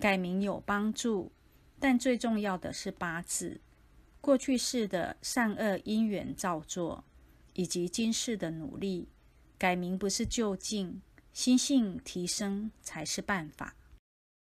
改名有帮助，但最重要的是八字。过去世的善恶因缘造作，以及今世的努力，改名不是就近，心性提升才是办法。